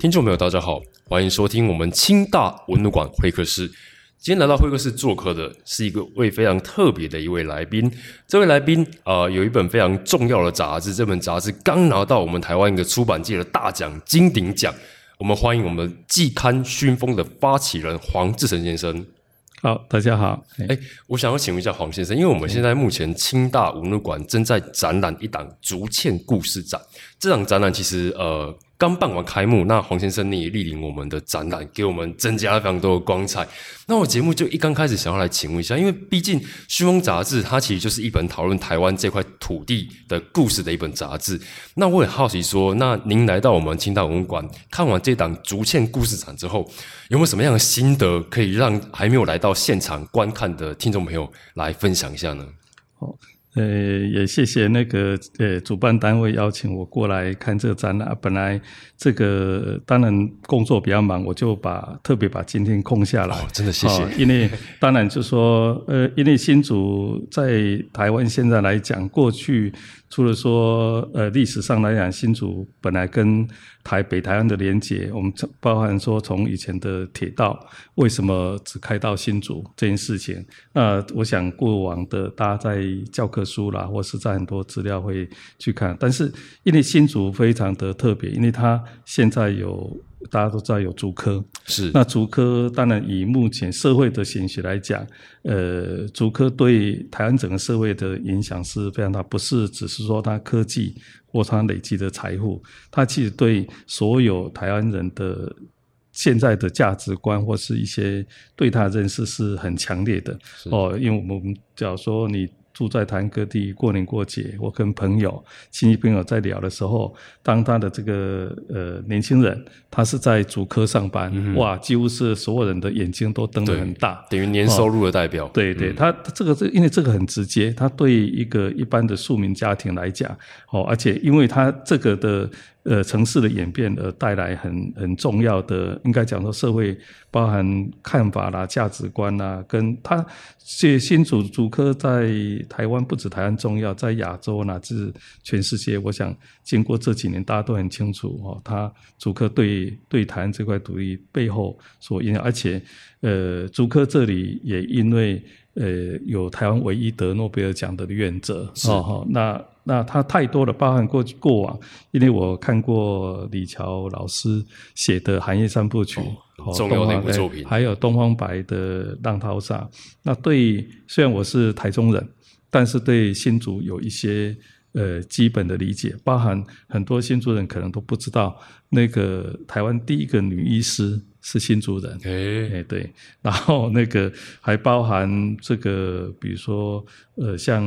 听众朋友，大家好，欢迎收听我们清大文路馆会客室。今天来到会客室做客的是一个位非常特别的一位来宾。这位来宾啊、有一本非常重要的杂志，这本杂志刚拿到我们台湾一个出版界的大奖金鼎奖。我们欢迎我们季刊熏风的发起人黄志成先生。好，大家好。哎，我想要请问一下黄先生，因为我们现在目前清大文物馆正在展览一档竹堑故事展，这档展览其实呃刚办完开幕，那黄先生你也莅临我们的展览，给我们增加了非常多的光彩。那我节目就一刚开始想要来请问一下，因为毕竟《旭风》杂志它其实就是一本讨论台湾这块土地的故事的一本杂志。那我很好奇说，那您来到我们清大文物馆看完这档竹堑故事展之后，有没有什么样的心得可以让还没有来到现场观看的听众朋友来分享一下呢？好呃，也谢谢那个呃主办单位邀请我过来看这个展览。本来这个当然工作比较忙，我就把特别把今天空下来。哦，真的谢谢。哦因为 当然就说，呃，因为新竹在台湾现在来讲，过去除了说，呃，历史上来讲，新竹本来跟台北台湾的连接，我们包含说从以前的铁道为什么只开到新竹这件事情，那我想过往的大家在教科书啦，或是在很多资料会去看，但是因为新竹非常的特别，因为它现在有大家都知道有竹科，是。那竹科当然以目前社会的形势来讲，呃，竹科对台湾整个社会的影响是非常大，不是只是说它科技或它累积的财富，它其实对所有台湾人的现在的价值观或是一些对它的认识是很强烈的。哦。因为我们假如说你住在台湾各地，过年过节，我跟朋友、亲戚朋友在聊的时候，当他的这个呃年轻人，他是在主科上班，哇，几乎是所有人的眼睛都瞪得很大。等于年收入的代表。对对，他他这个这因为这个很直接，他对一个一般的庶民家庭来讲，哦，而且因为他这个的呃城市的演变而带来很很重要的，应该讲说社会包含看法啦、价值观啦，跟他这新主主科在台湾不止台湾重要，在亚洲乃至全世界，我想经过这几年大家都很清楚哦，他主科对对台湾这块土地背后所影响，而且呃，主科这里也因为呃有台湾唯一得诺贝尔奖的院者哦，哈那那他太多了，包含过过往，因为我看过李乔老师写的《寒夜三部曲》哦重要的一部作品还有东方白的《浪淘沙》。那对虽然我是台中人，但是对新竹有一些呃基本的理解，包含很多新竹人可能都不知道，那个台湾第一个女医师是新竹人。哎，哎，对，然后那个还包含这个，比如说，呃，像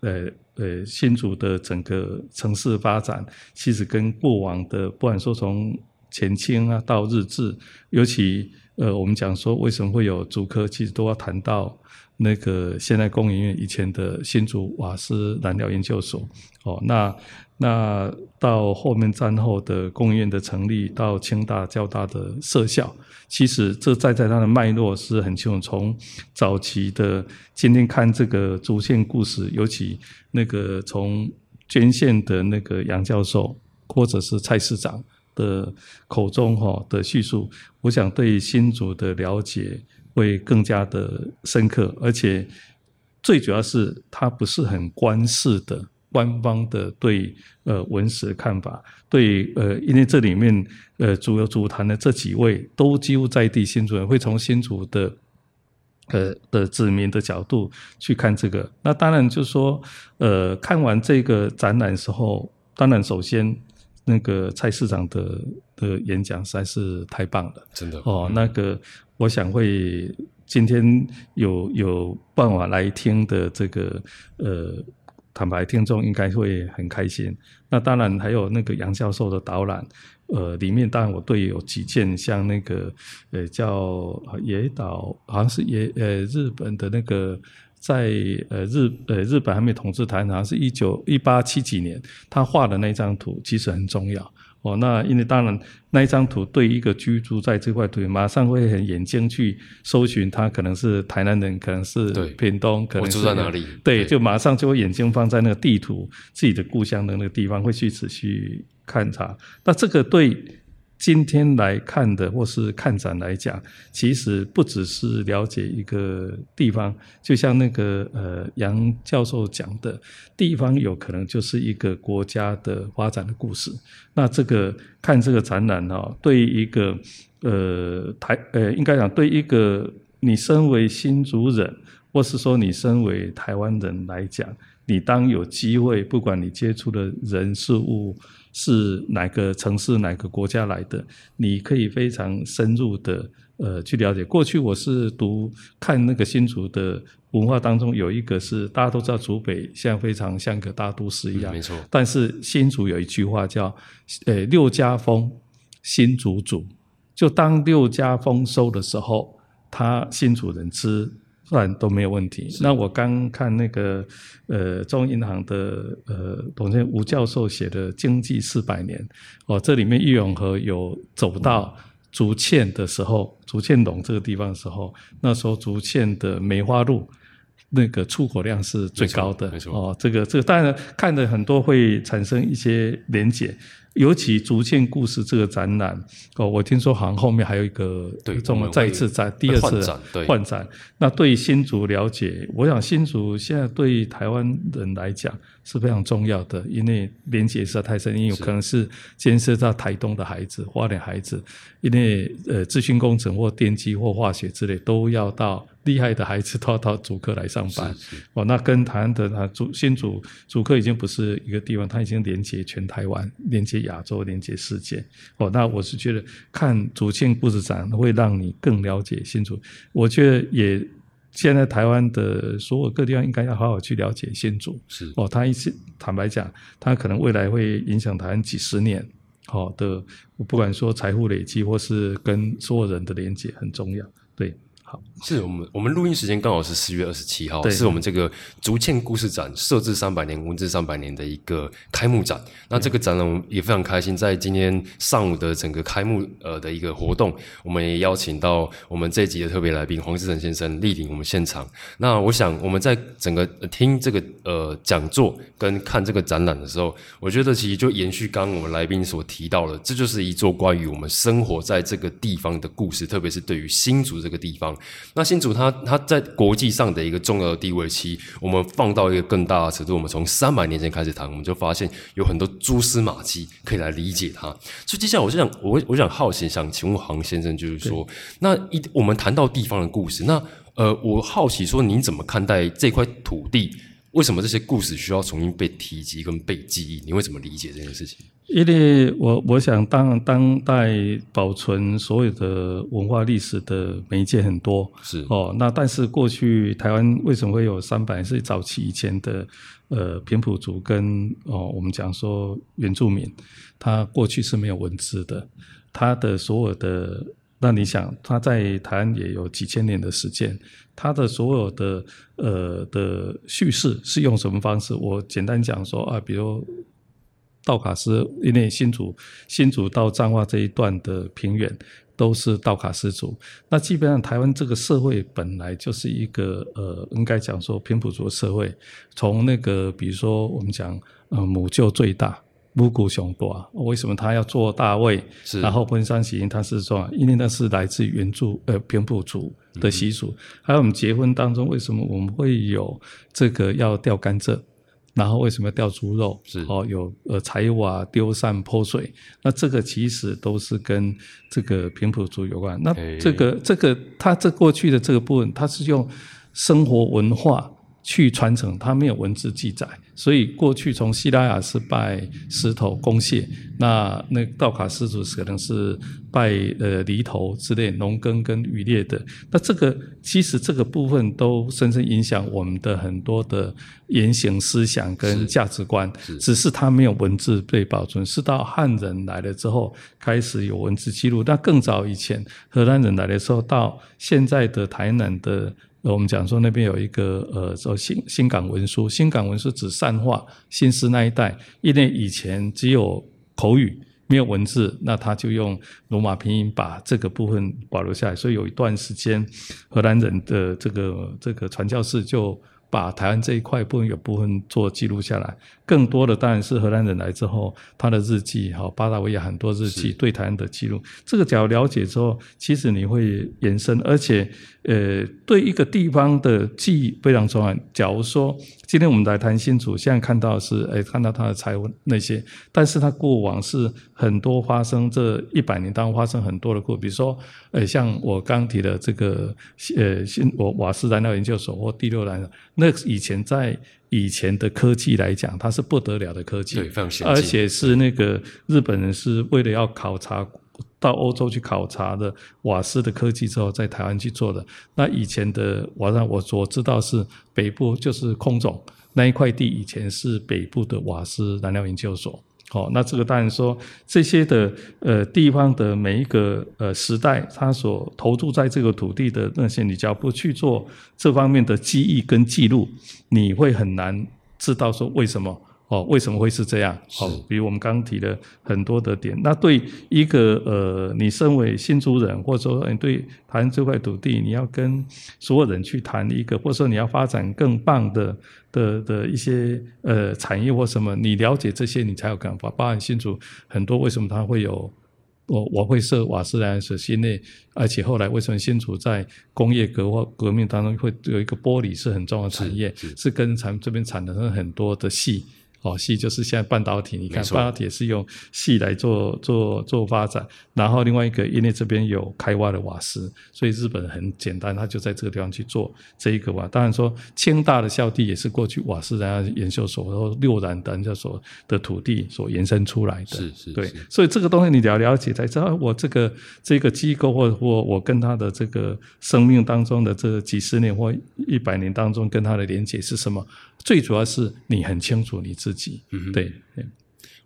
呃呃新竹的整个城市发展，其实跟过往的，不管说从前清啊到日治，尤其呃我们讲说为什么会有竹科，其实都要谈到那个现代工研院以前的新竹瓦斯燃料研究所，哦，那那到后面战后的工研院的成立，到清大、交大的设校，其实这在在它的脉络是很清楚。从早期的今天看这个主线故事，尤其那个从捐献的那个杨教授，或者是蔡市长的口中哈的叙述，我想对新竹的了解会更加的深刻，而且最主要是它不是很官式的。官方的对呃文史的看法，对呃，因为这里面呃主要主谈的这几位都几乎在地新竹人，会从新竹的呃的子民的角度去看这个。那当然就是说，呃，看完这个展览时候，当然首先那个蔡市长的的演讲实在是太棒了。真的哦，那个我想会今天有有办法来听的这个呃坦白听众应该会很开心。那当然还有那个杨教授的导览，呃，里面当然我对有几件像那个呃叫野岛，好像是野呃日本的那个。在呃日呃日本还没统治台湾，好像是一九一八七几年，他画的那张图其实很重要哦。那因为当然那一张图对一个居住在这块土地，马上会很眼睛去搜寻，他可能是台南人，可能是屏东，可能住在哪里？对，就马上就会眼睛放在那个地图自己的故乡的那个地方，会去仔细勘察。那这个对。今天来看的，或是看展来讲，其实不只是了解一个地方，就像那个呃杨教授讲的，地方有可能就是一个国家的发展的故事。那这个看这个展览哦，对一个呃台呃应该讲对一个你身为新竹人，或是说你身为台湾人来讲，你当有机会，不管你接触的人事物。是哪个城市、哪个国家来的？你可以非常深入的呃去了解。过去我是读看那个新竹的文化当中，有一个是大家都知道，竹北现在非常像个大都市一样。没错。但是新竹有一句话叫“呃六家丰，新竹主”，就当六家丰收的时候，他新竹人吃。然都没有问题。那我刚看那个呃中银行的呃董建吴教授写的《经济四百年》，哦，这里面郁永河有走到竹堑的时候，竹堑垄这个地方的时候，那时候竹堑的梅花鹿那个出口量是最高的。没错。哦，这个这个当然看的很多会产生一些连结。尤其《竹堑故事》这个展览哦，我听说好像后面还有一个对，这么再一次展，第二次换展。那对新竹了解，我想新竹现在对台湾人来讲是非常重要的，因为连结实在太深，因为有可能是牵涉到台东的孩子、花莲孩子，因为呃，资讯工程或电机或化学之类都要到。厉害的孩子都要到主科来上班哦，那跟台湾的啊主先主主科已经不是一个地方，它已经连接全台湾、连接亚洲、连接世界哦。那我是觉得看主线故事展会让你更了解新主，我觉得也现在台湾的所有各地方应该要好好去了解新主是哦。他一次坦白讲，他可能未来会影响台湾几十年好的，不管说财富累积或是跟所有人的连接很重要，对。是我们我们录音时间刚好是四月二十七号，是我们这个竹堑故事展设置三百年、文字三百年的一个开幕展。那这个展览也非常开心，在今天上午的整个开幕呃的一个活动，我们也邀请到我们这一集的特别来宾黄志成先生莅临我们现场。那我想我们在整个听这个呃讲座跟看这个展览的时候，我觉得其实就延续刚刚我们来宾所提到的，这就是一座关于我们生活在这个地方的故事，特别是对于新竹这个地方。那新竹它它在国际上的一个重要的地位，其我们放到一个更大的尺度，我们从三百年前开始谈，我们就发现有很多蛛丝马迹可以来理解它。所以接下来我就想，我我想好奇，想请问黄先生，就是说，那一我们谈到地方的故事，那呃，我好奇说，您怎么看待这块土地？为什么这些故事需要重新被提及跟被记忆？你会怎么理解这件事情？因为我我想，当当代保存所有的文化历史的媒介很多，是哦。那但是过去台湾为什么会有三百？是早期以前的呃平埔族跟哦我们讲说原住民，他过去是没有文字的，他的所有的。那你想，他在台湾也有几千年的时间，他的所有的呃的叙事是用什么方式？我简单讲说啊，比如道卡斯，因为新竹新竹到彰化这一段的平原都是道卡斯族，那基本上台湾这个社会本来就是一个呃，应该讲说平埔族社会，从那个比如说我们讲呃母舅最大。木谷雄多，为什么他要做大卫？是，然后奔山喜因他是说，因为那是来自原住呃平埔族的习俗。还有我们结婚当中，为什么我们会有这个要吊甘蔗？然后为什么要吊猪肉？是哦，有呃柴瓦丢散泼水，那这个其实都是跟这个平埔族有关。那这个这个他这过去的这个部分，他是用生活文化去传承，它没有文字记载，所以过去从希拉雅是拜石头公蟹，那那道卡斯族可能是拜呃犁头之类农耕跟渔猎的。那这个其实这个部分都深深影响我们的很多的言行思想跟价值观，只是它没有文字被保存，是到汉人来了之后开始有文字记录。那更早以前荷兰人来的时候，到现在的台南的。我们讲说那边有一个呃，叫新新港文书，新港文书指善化新市那一带，因为以前只有口语没有文字，那他就用罗马拼音把这个部分保留下来，所以有一段时间荷兰人的这个这个传教士就。把台湾这一块部分有部分做记录下来，更多的当然是荷兰人来之后他的日记，哈，巴达维亚很多日记对台湾的记录。这个只要了解之后，其实你会延伸，而且呃，对一个地方的记忆非常重要。假如说今天我们来谈新竹，现在看到是哎看到他的财务那些，但是他过往是很多发生这一百年当中发生很多的故，比如说呃像我刚提的这个呃新我瓦斯燃料研究所或第六燃料。那以前在以前的科技来讲，它是不得了的科技，对，非常先进。而且是那个日本人是为了要考察到欧洲去考察的瓦斯的科技之后，在台湾去做的。那以前的瓦斯，我所知道是北部就是空总那一块地，以前是北部的瓦斯燃料研究所。哦，那这个当然说这些的呃地方的每一个呃时代，他所投注在这个土地的那些，你只要不去做这方面的记忆跟记录，你会很难知道说为什么。哦，为什么会是这样？好，比如我们刚刚提的很多的点，那对一个呃，你身为新竹人，或者说你对谈这块土地，你要跟所有人去谈一个，或者说你要发展更棒的的的一些呃产业或什么，你了解这些，你才有办法。包含新竹很多，为什么它会有我我会设瓦斯燃所心内，而且后来为什么新竹在工业革或革命当中会有一个玻璃是很重要的产业，是跟产这边产生很多的细。哦，细就是现在半导体，你看半导体是用细来做做做发展，然后另外一个因为这边有开挖的瓦斯，所以日本很简单，他就在这个地方去做这一个瓦。当然说，清大的校地也是过去瓦斯燃料研究所或六燃的研究所的土地所延伸出来的。是是，对，所以这个东西你了了解才知道，我这个这个机构或或我跟他的这个生命当中的这几十年或一百年当中跟他的连接是什么。最主要是你很清楚你自己，对。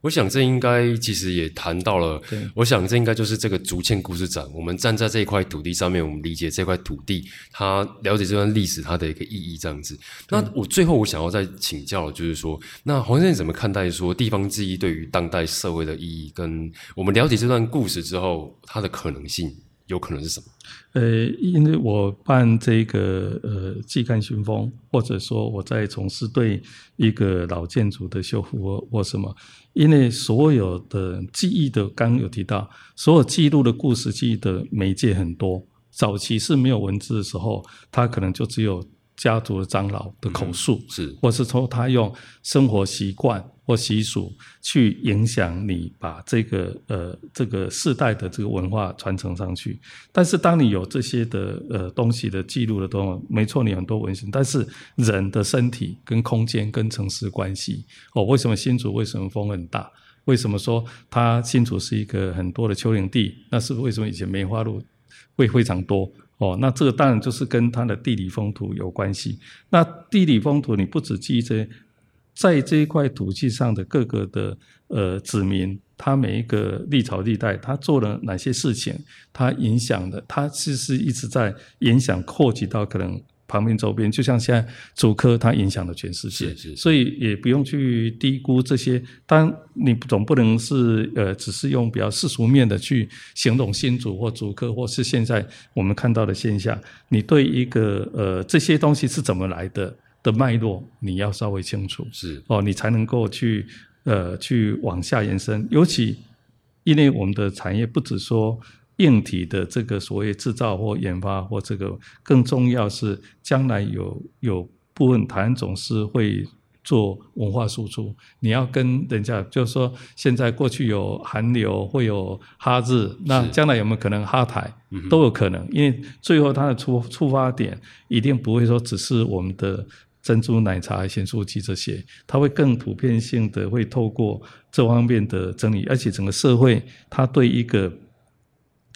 我想这应该其实也谈到了，我想这应该就是这个竹堑故事展。我们站在这一块土地上面，我们理解这块土地，它了解这段历史它的一个意义这样子。那我最后我想要再请教，就是说，那黄先生怎么看待说地方记忆对于当代社会的意义？跟我们了解这段故事之后，它的可能性？有可能是什么？呃，因为我办这个呃季刊寻风，或者说我在从事对一个老建筑的修复或或什么，因为所有的记忆的，刚有提到，所有记录的故事记忆的媒介很多，早期是没有文字的时候，它可能就只有。家族的长老的口述，是，或是说他用生活习惯或习俗去影响你，把这个呃这个世代的这个文化传承上去。但是当你有这些的呃东西的记录的东西，没错，你很多文献，但是人的身体跟空间跟城市关系，哦，为什么新竹为什么风很大？为什么说它新竹是一个很多的丘陵地？那是为什么以前梅花鹿会非常多？哦，那这个当然就是跟它的地理风土有关系。那地理风土，你不只记这，在这一块土地上的各个的呃子民，他每一个历朝历代，他做了哪些事情，他影响的，他其实一直在影响扩及到可能。旁边周边，就像现在主科，它影响了全世界，所以也不用去低估这些。当你总不能是呃，只是用比较世俗面的去形容新主或主科，或是现在我们看到的现象。你对一个呃这些东西是怎么来的的脉络，你要稍微清楚，是哦，你才能够去呃去往下延伸。尤其因为我们的产业不止说。硬体的这个所谓制造或研发或这个更重要是将来有有部分台湾总是会做文化输出，你要跟人家就是说现在过去有韩流会有哈日，那将来有没有可能哈台？都有可能，因为最后它的出出发点一定不会说只是我们的珍珠奶茶、咸酥鸡这些，它会更普遍性的会透过这方面的整理，而且整个社会它对一个，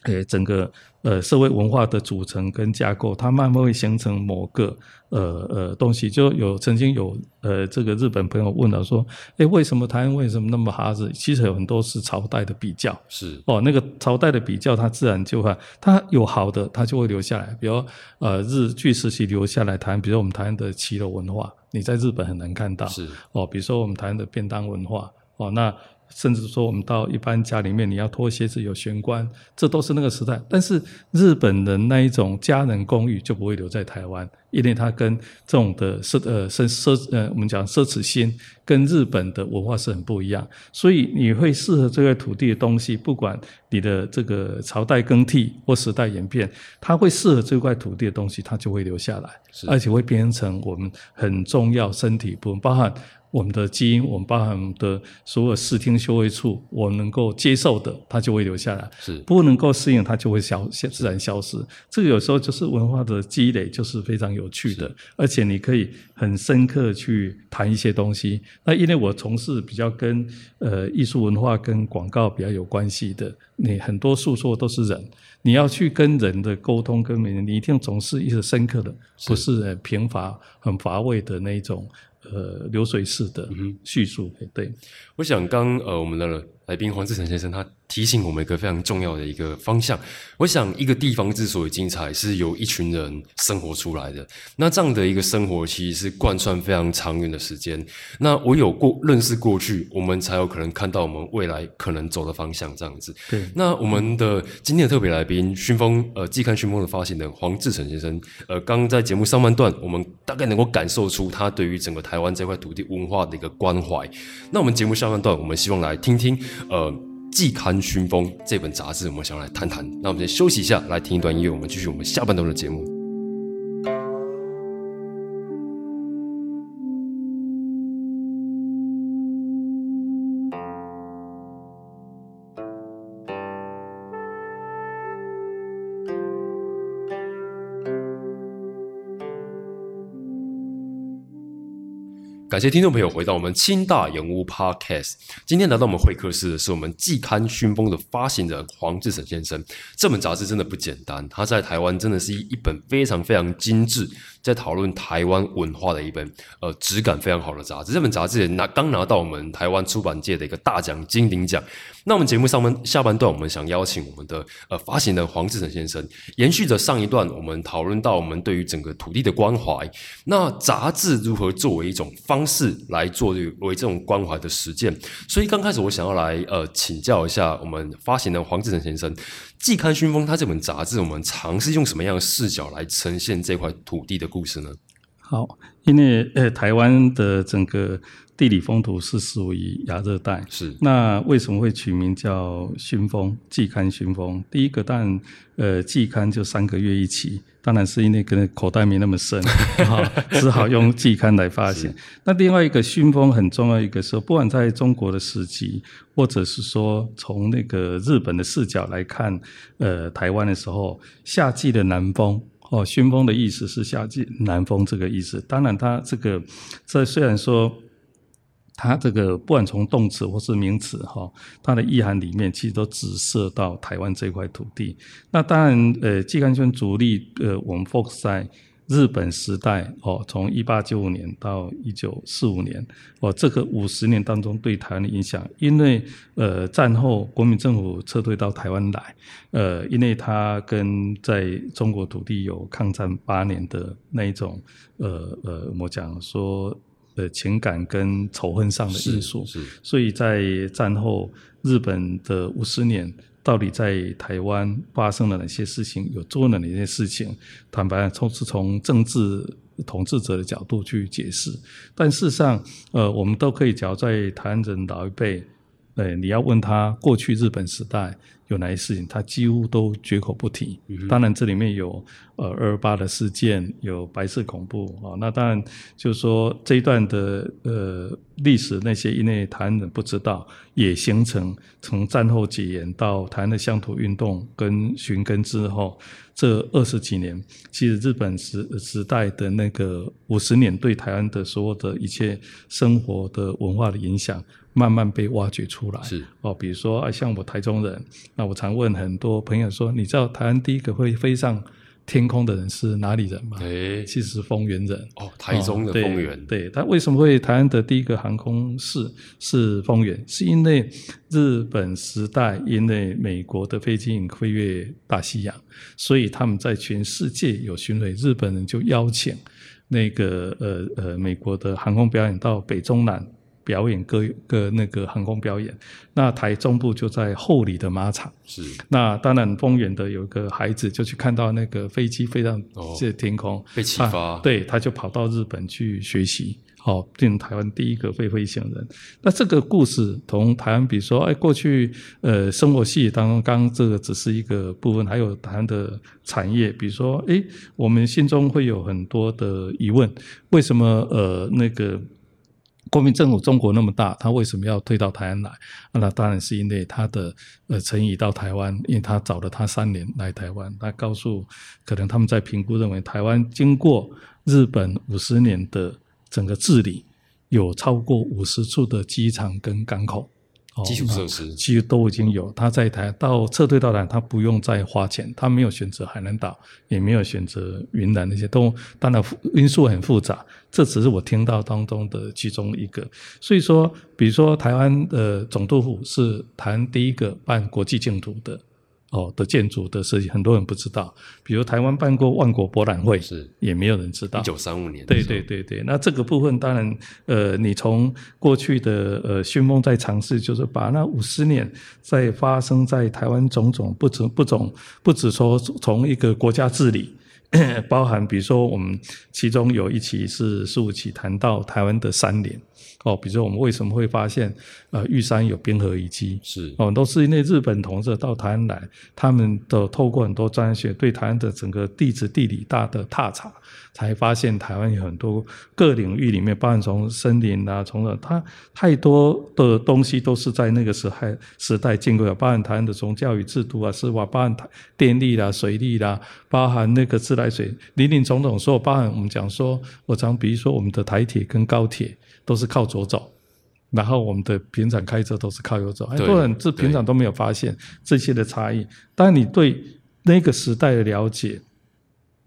诶整个呃社会文化的组成跟架构，它慢慢会形成某个呃呃东西。就有曾经有呃这个日本朋友问了说，诶为什么台湾为什么那么哈子？其实有很多是朝代的比较。是哦，那个朝代的比较，它自然就会，它有好的，它就会留下来。比如呃，日据时期留下来台湾，比如我们台湾的骑楼文化，你在日本很难看到。是哦，比如说我们台湾的便当文化，哦，那甚至说我们到一般家里面，你要脱鞋子有玄关，这都是那个时代。但是日本的那一种家人公寓就不会留在台湾，因为它跟这种的奢呃奢奢呃我们讲奢侈心跟日本的文化是很不一样，所以你会适合这块土地的东西，不管你的这个朝代更替或时代演变，它会适合这块土地的东西，它就会留下来，而且会变成我们很重要身体部分，包含我们的基因，我们包含我们的所有视听嗅味触，我们能够接受的，它就会留下来。是不能够适应，它就会消自然消失。这个有时候就是文化的积累，就是非常有趣的，而且你可以很深刻去谈一些东西。那因为我从事比较跟呃艺术文化跟广告比较有关系的，你很多诉说都是人，你要去跟人的沟通，跟人你一定总是一个深刻的，不是呃贫乏很乏味的那一种呃流水式的叙述。对，我想刚呃我们的来宾黄志成先生他提醒我们一个非常重要的一个方向。我想一个地方之所以精彩，是由一群人生活出来的。那这样的一个生活，其实是贯穿非常长远的时间。那我有过认识过去，我们才有可能看到我们未来可能走的方向。这样子。对那我们的今天的特别来宾，熏风呃季刊熏风的发行人黄志成先生，呃，刚刚在节目上半段，我们大概能够感受出他对于整个台湾这块土地文化的一个关怀。那我们节目下半段，我们希望来听听呃《季刊熏风》这本杂志，我们想来谈谈。那我们先休息一下，来听一段音乐，我们继续我们下半段的节目。感谢听众朋友回到我们清大人物 Podcast。今天来到我们会客室的是我们季刊熏风的发行人黄志成先生。这本杂志真的不简单，它在台湾真的是一本非常非常精致，在讨论台湾文化的一本呃质感非常好的杂志。这本杂志也拿刚拿到我们台湾出版界的一个大奖金鼎奖。那我们节目上半下半段，我们想邀请我们的呃发行人黄志成先生，延续着上一段，我们讨论到我们对于整个土地的关怀。那杂志如何作为一种方式来做为这种关怀的实践？所以刚开始我想要来呃请教一下我们发行人黄志成先生，《季刊熏风》它这本杂志，我们尝试用什么样的视角来呈现这块土地的故事呢？好，因为呃台湾的整个地理风土是属于亚热带，是那为什么会取名叫熏风季刊熏风？第一个但，呃，季刊就三个月一期，当然是因为可能口袋没那么深，哈，只好用季刊来发行。那另外一个熏风很重要一个说，不管在中国的时期，或者是说从那个日本的视角来看，呃，台湾的时候，夏季的南风。哦，熏风的意思是夏季南风这个意思。当然，它这个这虽然说它这个不管从动词或是名词哈，它的意涵里面其实都指涉到台湾这块土地。那当然，呃，季刊圈主力呃，我们 focus 在日本时代哦，从一八九五年到一九四五年哦，这个五十年当中对台湾的影响，因为呃战后国民政府撤退到台湾来，呃，因为他跟在中国土地有抗战八年的那一种呃呃，我讲说呃情感跟仇恨上的因素，是所以在战后日本的五十年。到底在台湾发生了哪些事情？有做了哪些事情？坦白从是从政治统治者的角度去解释，但事实上，呃，我们都可以，只要在台湾人老一辈呃，你要问他过去日本时代有哪些事情，他几乎都绝口不提。当然，这里面有呃二二八的事件，有白色恐怖啊。那当然就是说这一段的呃历史，那些因为台湾人不知道，也形成从战后解严到台湾的乡土运动跟寻根之后，这二十几年，其实日本时时代的那个五十年对台湾的所有的一切生活的文化的影响。慢慢被挖掘出来，是哦，比如说啊，像我台中人，那我常问很多朋友说，你知道台湾第一个会飞上天空的人是哪里人吗？哎，其实丰原人哦，台中的丰原，对，他为什么会台湾的第一个航空是是丰原？是因为日本时代因为美国的飞机飞越大西洋，所以他们在全世界有巡回，日本人就邀请那个呃呃美国的航空表演到北中南。表演各个那个航空表演，那台中部就在后里的马场。是，那当然丰原的有个孩子就去看到那个飞机飞上这天空，被启发，对，他就跑到日本去学习，好，变成台湾第一个飞飞行人。那这个故事同台湾，比如说，哎，过去呃生活系当中，刚这个只是一个部分，还有台湾的产业，比如说，哎，我们心中会有很多的疑问，为什么呃那个？国民政府中国那么大，他为什么要退到台湾来？那当然是因为他的呃陈仪到台湾，因为他找了他三年来台湾，他告诉可能他们在评估认为台湾经过日本五十年的整个治理，有超过五十处的机场跟港口。基础设施其实都已经有，他在台到撤退到台，他不用再花钱，他没有选择海南岛，也没有选择云南那些，都当然因素很复杂，这只是我听到当中的其中一个。所以说，比如说台湾的总督府是台湾第一个办国际净土的。哦的建筑的设计，很多人不知道。比如台湾办过万国博览会，是也没有人知道。一九三五年，对对对对。那这个部分当然，呃，你从过去的呃讯梦在尝试，就是把那五十年在发生在台湾种种不止不种，不止说从一个国家治理，包含比如说我们其中有一期是十五期谈到台湾的三年。哦，比如说我们为什么会发现，呃，玉山有冰河遗迹？是哦，都是因为日本同志到台湾来，他们都透过很多专学对台湾的整个地质地理大的踏查，才发现台湾有很多各领域里面，包含从森林啊，从了它太多的东西都是在那个时代时代建构的，包含台湾的从教育制度啊，是吧？包含电力啦、水利啦，包含那个自来水，林林总总，所有包含我们讲说，我常比如说我们的台铁跟高铁。都是靠左走，然后我们的平常开车都是靠右走，很多人这平常都没有发现这些的差异。当你对那个时代的了解，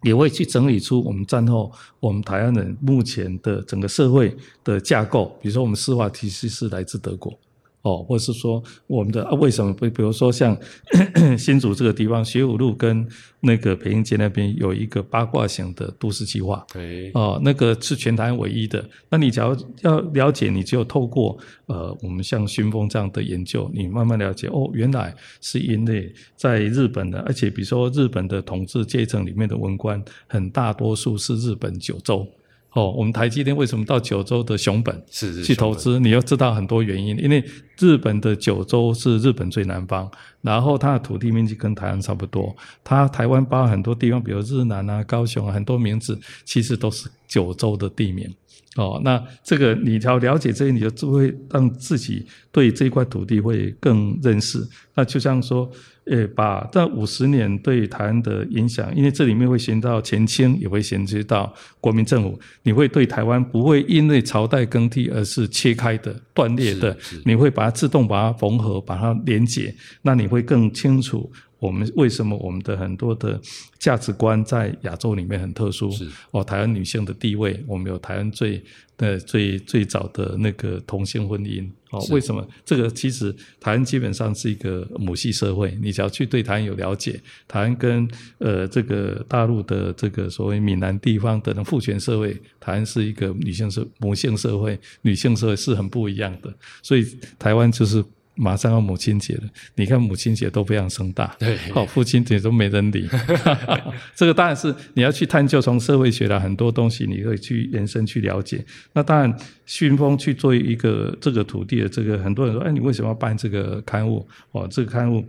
也会去整理出我们战后我们台湾人目前的整个社会的架构。比如说，我们司法体系是来自德国。哦，或是说我们的啊，为什么不？比如说像 新竹这个地方，学武路跟那个培英街那边有一个八卦型的都市计划，对，哦，那个是全台唯一的。那你假如要了解，你只有透过呃，我们像熏风这样的研究，你慢慢了解哦，原来是因为在日本的，而且比如说日本的统治阶层里面的文官，很大多数是日本九州。哦，我们台积电为什么到九州的熊本是去投资？你要知道很多原因，因为日本的九州是日本最南方，然后它的土地面积跟台湾差不多，它台湾包很多地方，比如日南啊、高雄啊，很多名字其实都是九州的地名。哦，那这个你要了解这些，你就会让自己对这块土地会更认识。那就像说。呃，把这五十年对台湾的影响，因为这里面会衔到前清，也会衔接到国民政府，你会对台湾不会因为朝代更替而是切开的、断裂的，你会把它自动把它缝合、把它连接，那你会更清楚。我们为什么我们的很多的价值观在亚洲里面很特殊？是哦，台湾女性的地位，我们有台湾最呃最最早的那个同性婚姻哦。为什么这个其实台湾基本上是一个母系社会？你只要去对台湾有了解，台湾跟呃这个大陆的这个所谓闽南地方的父权社会，台湾是一个女性社母性社会，女性社会是很不一样的。所以台湾就是。马上要母亲节了，你看母亲节都非常盛大，对，哦，父亲节都没人理。这个当然是你要去探究，从社会学的很多东西，你可以去延伸去了解。那当然，熏风去做一个这个土地的这个，很多人说，哎，你为什么要办这个刊物？哦，这个刊物，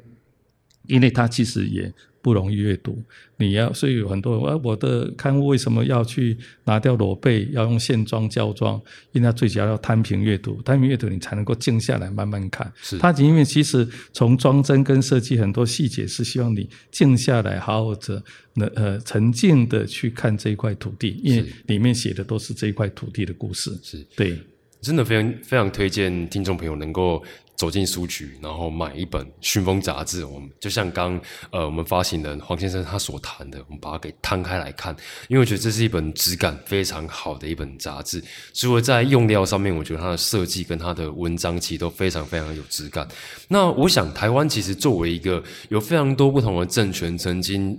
因为它其实也。不容易阅读，你要所以有很多人说，我的刊物为什么要去拿掉裸背，要用线装胶装？因为它最主要要摊平阅读，摊平阅读你才能够静下来慢慢看。是它因为其实从装帧跟设计很多细节是希望你静下来，好好的那呃沉静的去看这一块土地，因为里面写的都是这一块土地的故事。是对，真的非常非常推荐听众朋友能够。走进书局，然后买一本《熏风》杂志。我们就像刚呃，我们发行人黄先生他所谈的，我们把它给摊开来看，因为我觉得这是一本质感非常好的一本杂志。除了在用料上面，我觉得它的设计跟它的文章其实都非常非常有质感。那我想，台湾其实作为一个有非常多不同的政权曾经。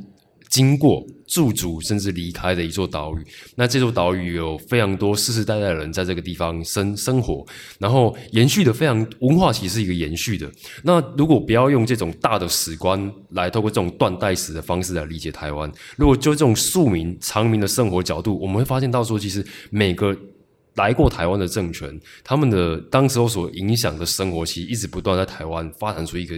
经过驻足甚至离开的一座岛屿，那这座岛屿有非常多世世代代的人在这个地方生生活，然后延续的非常文化，其实是一个延续的。那如果不要用这种大的史观来透过这种断代史的方式来理解台湾，如果就这种庶民长民的生活角度，我们会发现到说，其实每个。来过台湾的政权，他们的当时候所影响的生活，其实一直不断在台湾发展出一个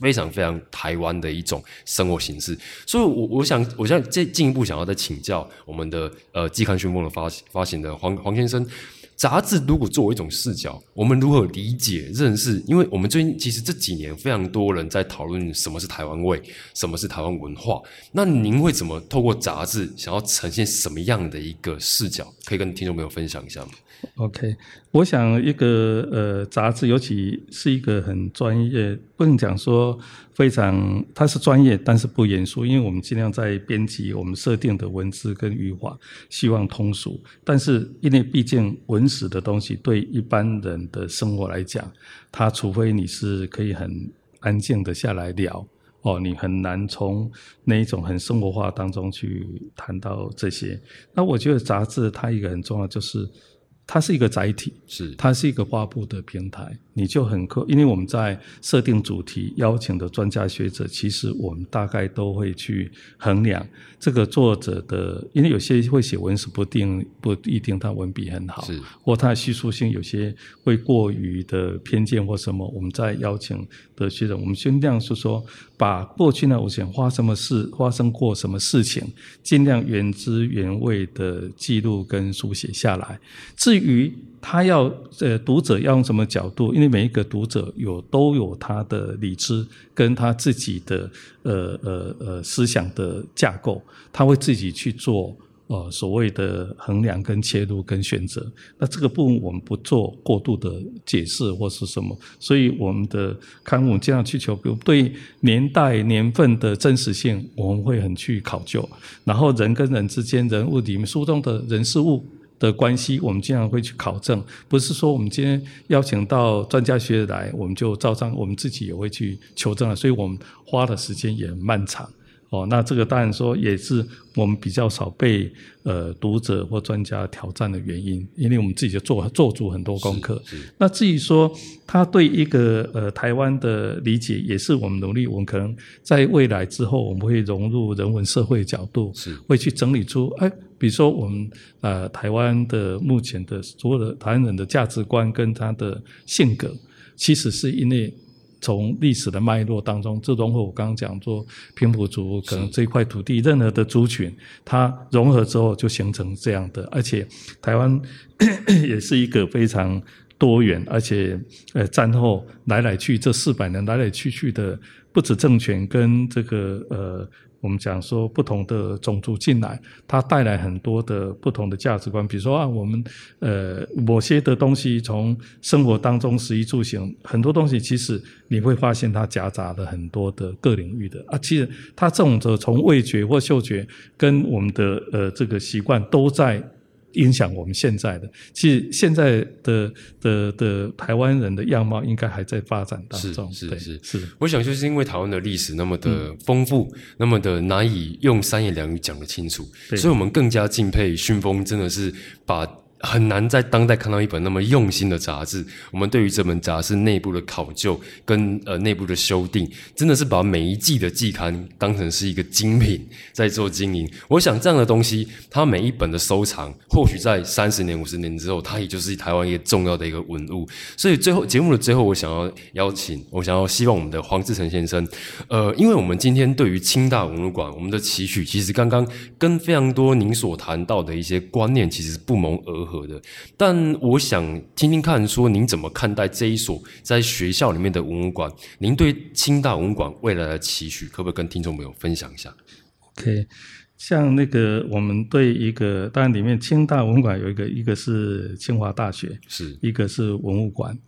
非常非常台湾的一种生活形式。所以，我我想，我想再进一步想要再请教我们的呃季刊宣布的发发行的黄黄先生。杂志如果作为一种视角，我们如何理解、认识？因为我们最近其实这几年非常多人在讨论什么是台湾味，什么是台湾文化。那您会怎么透过杂志想要呈现什么样的一个视角？可以跟听众朋友分享一下吗？OK，我想一个呃杂志，尤其是一个很专业，不能讲说非常，它是专业，但是不严肃，因为我们尽量在编辑我们设定的文字跟语法，希望通俗。但是因为毕竟文史的东西，对一般人的生活来讲，它除非你是可以很安静的下来聊，哦，你很难从那一种很生活化当中去谈到这些。那我觉得杂志它一个很重要就是。它是一个载体，是。它是一个发布的平台，你就很可，因为我们在设定主题、邀请的专家学者，其实我们大概都会去衡量。这个作者的，因为有些会写文史不定不一定他文笔很好，是。或他的叙述性有些会过于的偏见或什么，我们在邀请的学者，我们尽量是说把过去呢，我想发生么事，发生过什么事情，尽量原汁原味的记录跟书写下来，至于。于他要呃读者要用什么角度？因为每一个读者有都有他的理智跟他自己的呃呃呃思想的架构，他会自己去做呃所谓的衡量跟切入跟选择。那这个部分我们不做过度的解释或是什么，所以我们的刊物尽量去求，比如对年代年份的真实性，我们会很去考究。然后人跟人之间人物里面书中的人事物。的关系，我们经常会去考证，不是说我们今天邀请到专家学者来，我们就照章，我们自己也会去求证了，所以我们花的时间也漫长。哦，那这个当然说也是我们比较少被呃读者或专家挑战的原因，因为我们自己就做做足很多功课。那至于说他对一个呃台湾的理解，也是我们努力，我们可能在未来之后，我们会融入人文社会角度，是会去整理出哎，比如说我们呃台湾的目前的所有的台湾人的价值观跟他的性格，其实是因为。从历史的脉络当中，这融合我刚刚讲做平埔族，可能这一块土地任何的族群，它融合之后就形成这样的。而且台湾 也是一个非常多元，而且呃战后来来去这四百年来来去去的，不止政权跟这个呃。我们讲说不同的种族进来，它带来很多的不同的价值观。比如说啊，我们呃某些的东西从生活当中食衣住行，很多东西其实你会发现它夹杂了很多的各领域的啊。其实它这种的从味觉或嗅觉跟我们的呃这个习惯都在。影响我们现在的，其实现在的的的台湾人的样貌应该还在发展当中。是是是。是，我想就是因为台湾的历史那么的丰富，那么的难以用三言两语讲得清楚，所以我们更加敬佩讯风，真的是把很难在当代看到一本那么用心的杂志。我们对于这本杂志内部的考究跟呃内部的修订，真的是把每一季的季刊当成是一个精品在做经营。我想这样的东西，它每一本的收藏，或许在三十年、五十年之后，它也就是台湾一个重要的一个文物。所以最后节目的最后，我想要邀请，我想要希望我们的黄志成先生，呃，因为我们今天对于清大文物馆，我们的期许其实刚刚跟非常多您所谈到的一些观念，其实不谋而。合的，但我想听听看，说您怎么看待这一所在学校里面的文物馆？您对清大文物馆未来的期许，可不可以跟听众朋友分享一下？OK，像那个我们对一个，当然里面清大文物馆有一个，一个是清华大学，是一个是文物馆。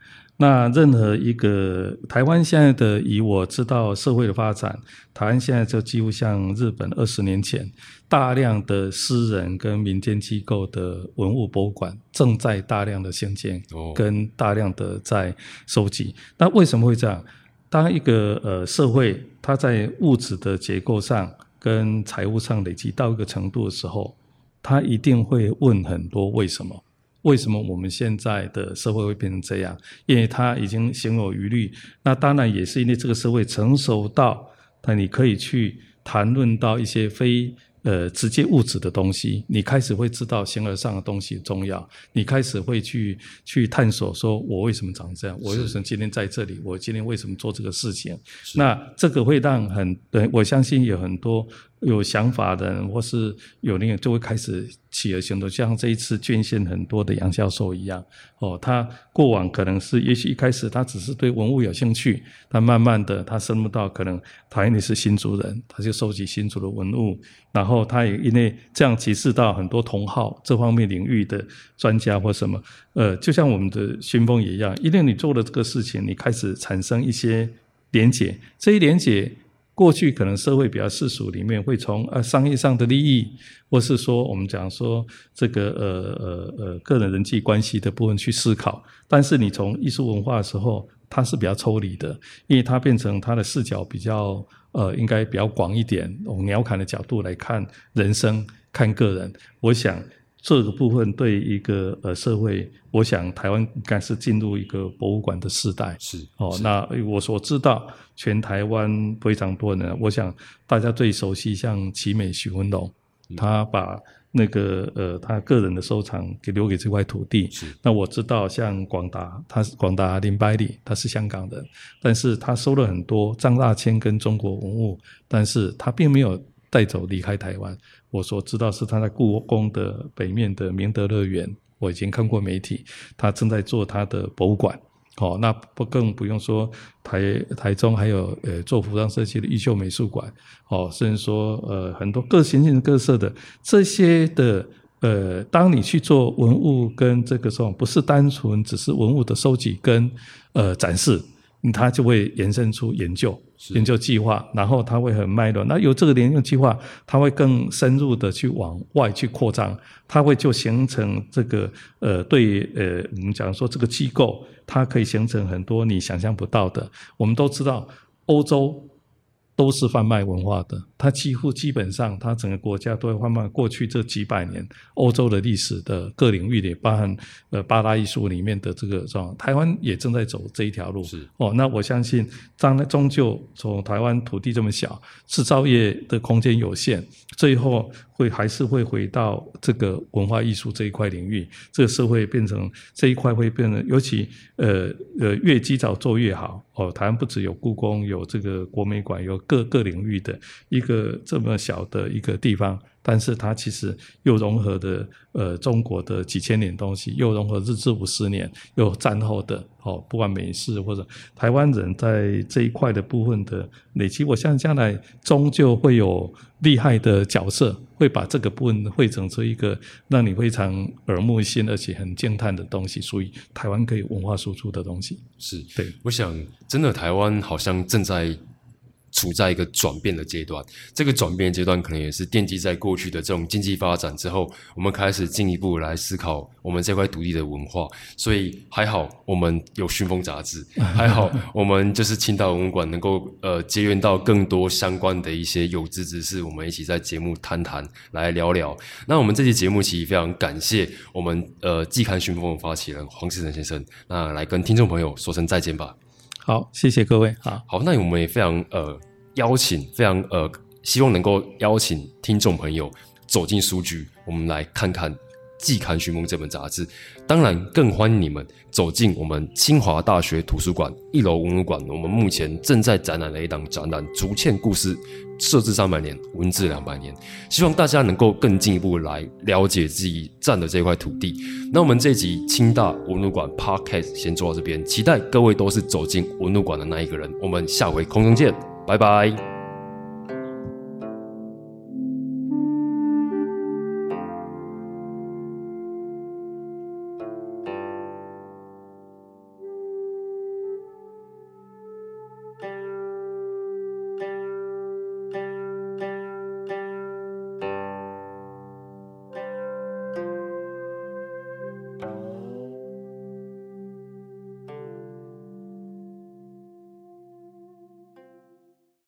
那任何一个台湾现在的，以我知道社会的发展，台湾现在就几乎像日本二十年前，大量的私人跟民间机构的文物博物馆正在大量的兴建，跟大量的在收集。那为什么会这样？当一个呃社会它在物质的结构上跟财务上累积到一个程度的时候，它一定会问很多为什么。为什么我们现在的社会会变成这样？因为它已经心有余虑。那当然也是因为这个社会成熟到，那你可以去谈论到一些非。呃，直接物质的东西，你开始会知道形而上的东西重要。你开始会去去探索，说我为什么长这样？我为什么今天在这里？我今天为什么做这个事情？那这个会让很，我相信有很多有想法的人，或是有那个，就会开始起而行动。像这一次捐献很多的杨教授一样，哦，他过往可能是，也许一开始他只是对文物有兴趣，但慢慢的他深入到可能他因为是新族人，他就收集新族的文物。然后他也因为这样启示到很多同好这方面领域的专家或什么，呃，就像我们的熏风也一样，因为你做了这个事情，你开始产生一些连结，这一连结过去可能社会比较世俗里面会从呃商业上的利益，或是说我们讲说这个呃呃呃个人人际关系的部分去思考，但是你从艺术文化的时候，它是比较抽离的，因为它变成它的视角比较。呃，应该比较广一点，从鸟瞰的角度来看人生、看个人。我想这个部分对一个呃社会，我想台湾应该是进入一个博物馆的时代。是哦，那我所知道，全台湾非常多人，我想大家最熟悉像奇美许文龙，他把。那个呃，他个人的收藏给留给这块土地。是。那我知道，像广达，他是广达林百里，他是香港人，但是他收了很多张大千跟中国文物，但是他并没有带走离开台湾。我所知道是他在故宫的北面的明德乐园，我已经看过媒体，他正在做他的博物馆。哦，那不更不用说台台中还有呃做服装设计的玉秀美术馆，哦，甚至说呃很多各形形各色的这些的呃，当你去做文物跟这个时候，不是单纯只是文物的收集跟呃展示。它就会延伸出研究、研究计划，然后它会很脉络。那有这个研究计划，它会更深入的去往外去扩张，它会就形成这个呃，对呃，我们讲说这个机构，它可以形成很多你想象不到的。我们都知道欧洲。都是贩卖文化的，它几乎基本上，它整个国家都会贩卖过去这几百年欧洲的历史的各领域里，包含呃八大艺术里面的这个状。台湾也正在走这一条路。是哦，那我相信，将终究从台湾土地这么小，制造业的空间有限，最后会还是会回到这个文化艺术这一块领域，这个社会变成这一块会变得，尤其呃呃越及早做越好。哦，台湾不只有故宫，有这个国美馆，有各各领域的一个这么小的一个地方，但是它其实又融合的呃中国的几千年东西，又融合日治五十年，又战后的哦，不管美式或者台湾人在这一块的部分的累积，我相信将来终究会有厉害的角色，会把这个部分汇成出一个让你非常耳目一新而且很惊叹的东西，属于台湾可以文化输出的东西。是对，我想。真的，台湾好像正在处在一个转变的阶段。这个转变阶段可能也是奠基在过去的这种经济发展之后，我们开始进一步来思考我们这块土地的文化。所以还好，我们有《寻风》杂志，还好我们就是青岛文物馆能够呃结缘到更多相关的一些有志之士，我们一起在节目谈谈，来聊聊。那我们这期节目其实非常感谢我们呃季刊《寻风》的发起人黄世成先生，那来跟听众朋友说声再见吧。好，谢谢各位。啊，好，那我们也非常呃邀请，非常呃希望能够邀请听众朋友走进书局，我们来看看《季刊寻梦》这本杂志。当然，更欢迎你们走进我们清华大学图书馆一楼文物馆。我们目前正在展览的一档展览《竹堑故事》，设置三百年，文字两百年。希望大家能够更进一步来了解自己占的这块土地。那我们这集清大文物馆 Podcast 先做到这边，期待各位都是走进文物馆的那一个人。我们下回空中见，拜拜。